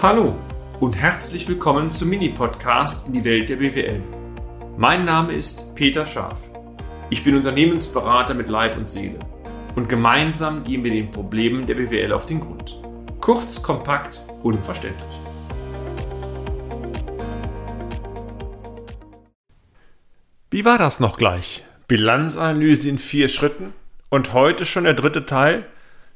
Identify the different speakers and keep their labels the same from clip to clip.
Speaker 1: Hallo und herzlich willkommen zum Mini-Podcast in die Welt der BWL. Mein Name ist Peter Scharf. Ich bin Unternehmensberater mit Leib und Seele und gemeinsam gehen wir den Problemen der BWL auf den Grund. Kurz, kompakt, unverständlich. Wie war das noch gleich? Bilanzanalyse in vier Schritten und heute schon der dritte Teil?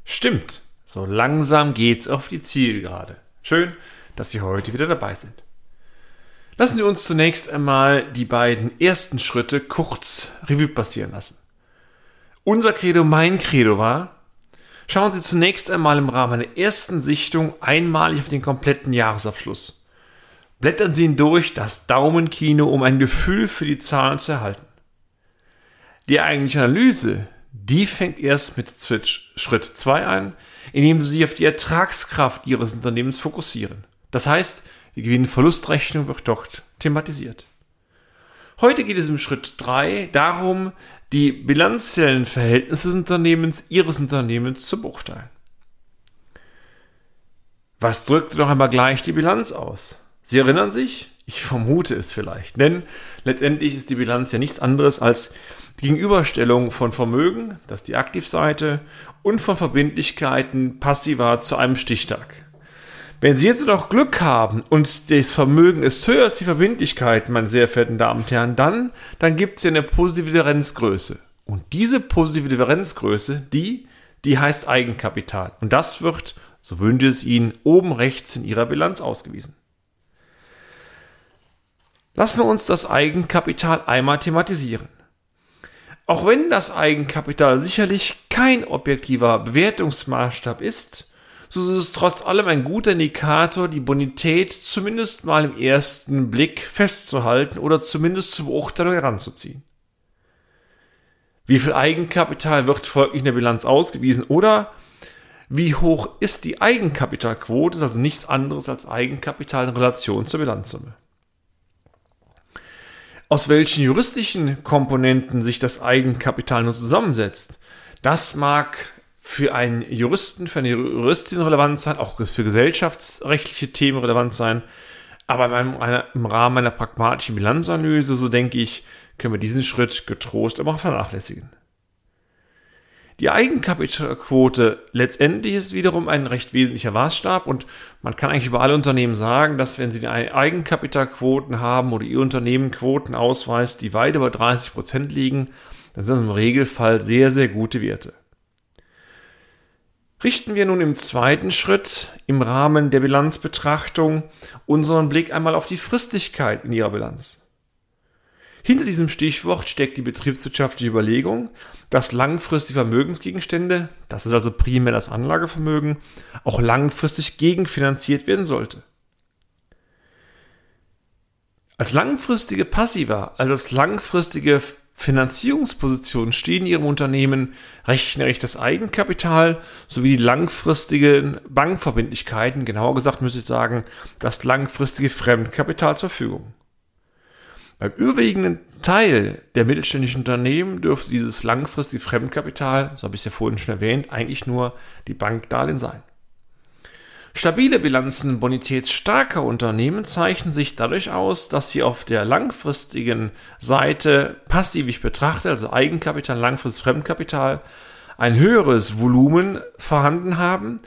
Speaker 1: Stimmt, so langsam geht's auf die Zielgerade. Schön, dass Sie heute wieder dabei sind. Lassen Sie uns zunächst einmal die beiden ersten Schritte kurz Revue passieren lassen. Unser Credo, mein Credo war, schauen Sie zunächst einmal im Rahmen einer ersten Sichtung einmalig auf den kompletten Jahresabschluss. Blättern Sie ihn durch, das Daumenkino, um ein Gefühl für die Zahlen zu erhalten. Die eigentliche Analyse, die fängt erst mit Schritt 2 an, indem Sie sich auf die Ertragskraft Ihres Unternehmens fokussieren. Das heißt, die Gewinn-Verlustrechnung wird dort thematisiert. Heute geht es im Schritt 3 darum, die bilanziellen Verhältnisse des Unternehmens, Ihres Unternehmens zu beurteilen. Was drückt noch einmal gleich die Bilanz aus? Sie erinnern sich? Ich vermute es vielleicht, denn letztendlich ist die Bilanz ja nichts anderes als die Gegenüberstellung von Vermögen, das ist die Aktivseite, und von Verbindlichkeiten passiver zu einem Stichtag. Wenn Sie jetzt noch Glück haben und das Vermögen ist höher als die Verbindlichkeit, meine sehr verehrten Damen und Herren, dann, dann gibt es ja eine positive Differenzgröße. Und diese positive Differenzgröße, die, die heißt Eigenkapital. Und das wird, so wünsche es Ihnen, oben rechts in Ihrer Bilanz ausgewiesen. Lassen wir uns das Eigenkapital einmal thematisieren. Auch wenn das Eigenkapital sicherlich kein objektiver Bewertungsmaßstab ist, so ist es trotz allem ein guter Indikator, die Bonität zumindest mal im ersten Blick festzuhalten oder zumindest zur Beurteilung heranzuziehen. Wie viel Eigenkapital wird folglich in der Bilanz ausgewiesen oder wie hoch ist die Eigenkapitalquote, ist also nichts anderes als Eigenkapital in Relation zur Bilanzsumme. Aus welchen juristischen Komponenten sich das Eigenkapital nun zusammensetzt, das mag für einen Juristen, für eine Juristin relevant sein, auch für gesellschaftsrechtliche Themen relevant sein. Aber im Rahmen einer pragmatischen Bilanzanalyse, so denke ich, können wir diesen Schritt getrost aber auch vernachlässigen. Die Eigenkapitalquote letztendlich ist wiederum ein recht wesentlicher Maßstab und man kann eigentlich über alle Unternehmen sagen, dass wenn sie Eigenkapitalquoten haben oder ihr Unternehmen Quoten ausweist, die weit über 30 Prozent liegen, dann sind das im Regelfall sehr, sehr gute Werte. Richten wir nun im zweiten Schritt im Rahmen der Bilanzbetrachtung unseren Blick einmal auf die Fristigkeit in Ihrer Bilanz. Hinter diesem Stichwort steckt die betriebswirtschaftliche Überlegung, dass langfristige Vermögensgegenstände, das ist also primär das Anlagevermögen, auch langfristig gegenfinanziert werden sollte. Als langfristige Passiva, also als langfristige Finanzierungspositionen stehen Ihrem Unternehmen rechnerisch das Eigenkapital sowie die langfristigen Bankverbindlichkeiten, genauer gesagt müsste ich sagen, das langfristige Fremdkapital zur Verfügung. Beim überwiegenden Teil der mittelständischen Unternehmen dürfte dieses langfristige Fremdkapital, so habe ich es ja vorhin schon erwähnt, eigentlich nur die Bankdarlehen sein. Stabile Bilanzen bonitätsstarker Unternehmen zeichnen sich dadurch aus, dass sie auf der langfristigen Seite passiv ich betrachte, also Eigenkapital, langfristiges Fremdkapital, ein höheres Volumen vorhanden haben,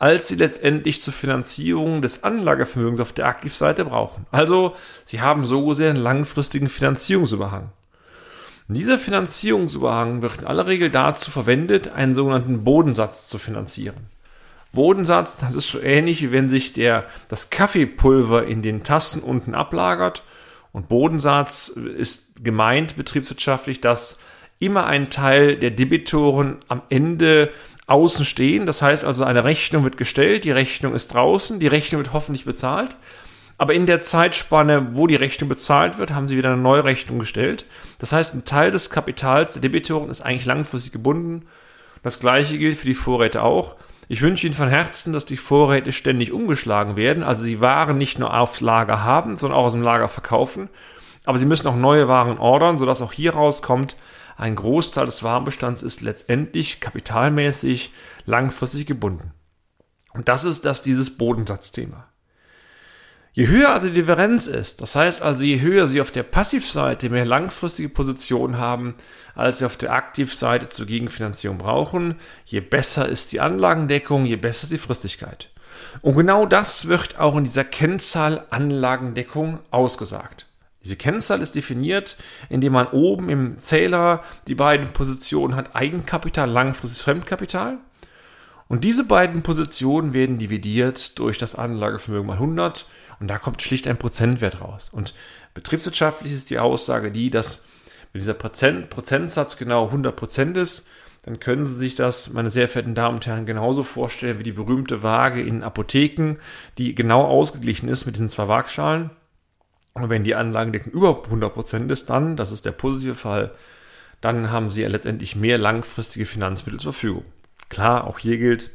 Speaker 1: als sie letztendlich zur Finanzierung des Anlagevermögens auf der Aktivseite brauchen. Also, sie haben so gesehen einen langfristigen Finanzierungsüberhang. Dieser Finanzierungsüberhang wird in aller Regel dazu verwendet, einen sogenannten Bodensatz zu finanzieren. Bodensatz, das ist so ähnlich wie wenn sich der, das Kaffeepulver in den Tassen unten ablagert. Und Bodensatz ist gemeint betriebswirtschaftlich, dass immer ein Teil der Debitoren am Ende außen stehen. Das heißt also, eine Rechnung wird gestellt, die Rechnung ist draußen, die Rechnung wird hoffentlich bezahlt. Aber in der Zeitspanne, wo die Rechnung bezahlt wird, haben sie wieder eine neue Rechnung gestellt. Das heißt, ein Teil des Kapitals der Debitoren ist eigentlich langfristig gebunden. Das gleiche gilt für die Vorräte auch. Ich wünsche Ihnen von Herzen, dass die Vorräte ständig umgeschlagen werden. Also Sie Waren nicht nur aufs Lager haben, sondern auch aus dem Lager verkaufen. Aber Sie müssen auch neue Waren ordern, sodass auch hier rauskommt, ein Großteil des Warenbestands ist letztendlich kapitalmäßig langfristig gebunden. Und das ist das dieses Bodensatzthema. Je höher also die Differenz ist, das heißt also, je höher Sie auf der Passivseite mehr langfristige Positionen haben, als Sie auf der Aktivseite zur Gegenfinanzierung brauchen, je besser ist die Anlagendeckung, je besser ist die Fristigkeit. Und genau das wird auch in dieser Kennzahl Anlagendeckung ausgesagt. Diese Kennzahl ist definiert, indem man oben im Zähler die beiden Positionen hat, Eigenkapital, langfristiges Fremdkapital. Und diese beiden Positionen werden dividiert durch das Anlagevermögen mal 100 und da kommt schlicht ein Prozentwert raus. Und betriebswirtschaftlich ist die Aussage die, dass wenn dieser Prozent, Prozentsatz genau 100 Prozent ist, dann können Sie sich das, meine sehr verehrten Damen und Herren, genauso vorstellen wie die berühmte Waage in Apotheken, die genau ausgeglichen ist mit diesen zwei Waagschalen. Und wenn die Anlagendeckung über 100% ist, dann, das ist der positive Fall, dann haben Sie ja letztendlich mehr langfristige Finanzmittel zur Verfügung. Klar, auch hier gilt,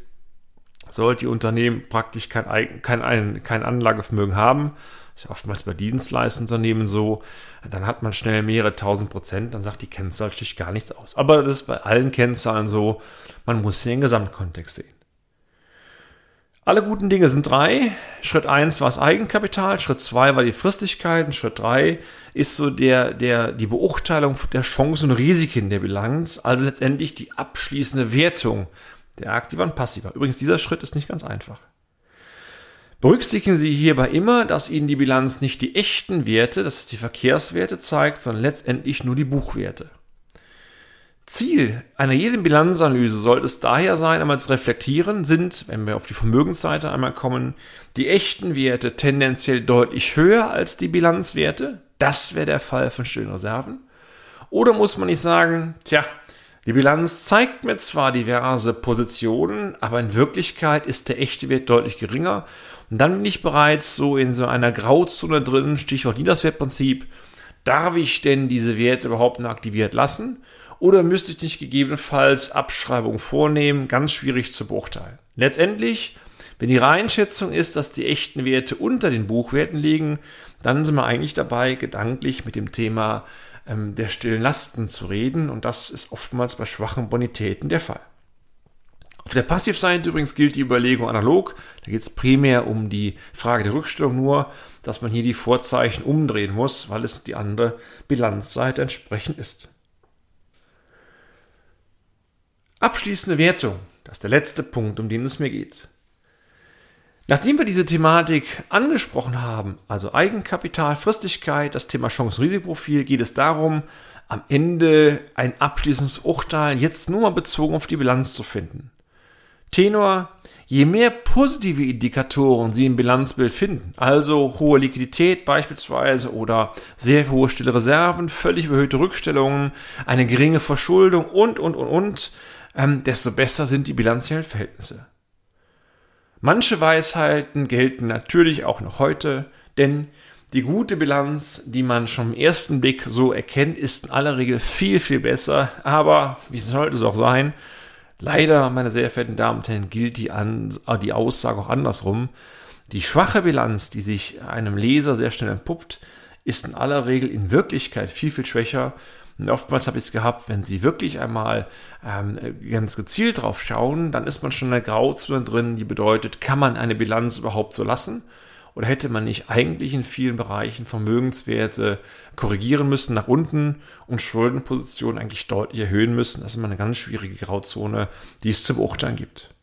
Speaker 1: sollte Ihr Unternehmen praktisch kein, kein, kein Anlagevermögen haben, ist ja oftmals bei Dienstleistungsunternehmen so, dann hat man schnell mehrere tausend Prozent, dann sagt die Kennzahl schlicht gar nichts aus. Aber das ist bei allen Kennzahlen so, man muss sie den Gesamtkontext sehen. Alle guten Dinge sind drei. Schritt eins war das Eigenkapital, Schritt zwei war die Fristigkeit, und Schritt drei ist so der, der, die Beurteilung der Chancen und Risiken der Bilanz, also letztendlich die abschließende Wertung der Aktiva und Passiva. Übrigens, dieser Schritt ist nicht ganz einfach. Berücksichtigen Sie hierbei immer, dass Ihnen die Bilanz nicht die echten Werte, das heißt die Verkehrswerte zeigt, sondern letztendlich nur die Buchwerte. Ziel einer jeden Bilanzanalyse sollte es daher sein, einmal zu reflektieren, sind, wenn wir auf die Vermögensseite einmal kommen, die echten Werte tendenziell deutlich höher als die Bilanzwerte. Das wäre der Fall von stillen Reserven. Oder muss man nicht sagen, tja, die Bilanz zeigt mir zwar diverse Positionen, aber in Wirklichkeit ist der echte Wert deutlich geringer. Und dann bin ich bereits so in so einer Grauzone drin, Stichwort Niederswertprinzip. Darf ich denn diese Werte überhaupt noch aktiviert lassen? Oder müsste ich nicht gegebenenfalls Abschreibungen vornehmen? Ganz schwierig zu beurteilen. Letztendlich, wenn die Reihenschätzung ist, dass die echten Werte unter den Buchwerten liegen, dann sind wir eigentlich dabei, gedanklich mit dem Thema ähm, der stillen Lasten zu reden und das ist oftmals bei schwachen Bonitäten der Fall. Auf der Passivseite übrigens gilt die Überlegung analog. Da geht es primär um die Frage der Rückstellung nur, dass man hier die Vorzeichen umdrehen muss, weil es die andere Bilanzseite entsprechend ist. Abschließende Wertung. Das ist der letzte Punkt, um den es mir geht. Nachdem wir diese Thematik angesprochen haben, also Eigenkapital, Fristigkeit, das Thema Chance-Risikoprofil, geht es darum, am Ende ein abschließendes Urteil jetzt nur mal bezogen auf die Bilanz zu finden. Tenor, je mehr positive Indikatoren Sie im Bilanzbild finden, also hohe Liquidität beispielsweise oder sehr hohe stille Reserven, völlig überhöhte Rückstellungen, eine geringe Verschuldung und, und, und, und, ähm, desto besser sind die bilanziellen Verhältnisse. Manche Weisheiten gelten natürlich auch noch heute, denn die gute Bilanz, die man schon im ersten Blick so erkennt, ist in aller Regel viel, viel besser. Aber wie sollte es auch sein? Leider, meine sehr verehrten Damen und Herren, gilt die, An die Aussage auch andersrum. Die schwache Bilanz, die sich einem Leser sehr schnell entpuppt, ist in aller Regel in Wirklichkeit viel, viel schwächer und oftmals habe ich es gehabt, wenn Sie wirklich einmal ähm, ganz gezielt drauf schauen, dann ist man schon in der Grauzone drin, die bedeutet, kann man eine Bilanz überhaupt so lassen? Oder hätte man nicht eigentlich in vielen Bereichen Vermögenswerte korrigieren müssen nach unten und Schuldenpositionen eigentlich deutlich erhöhen müssen? Das ist immer eine ganz schwierige Grauzone, die es zu beurteilen gibt.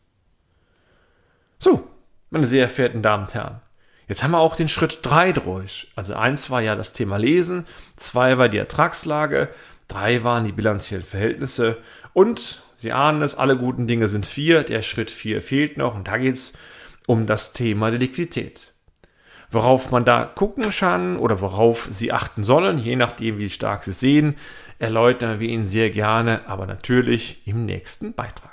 Speaker 1: So, meine sehr verehrten Damen und Herren. Jetzt haben wir auch den Schritt drei durch. Also eins war ja das Thema Lesen, zwei war die Ertragslage, drei waren die bilanziellen Verhältnisse und Sie ahnen es, alle guten Dinge sind vier, der Schritt vier fehlt noch und da geht es um das Thema der Liquidität. Worauf man da gucken kann oder worauf Sie achten sollen, je nachdem, wie stark Sie sehen, erläutern wir Ihnen sehr gerne, aber natürlich im nächsten Beitrag.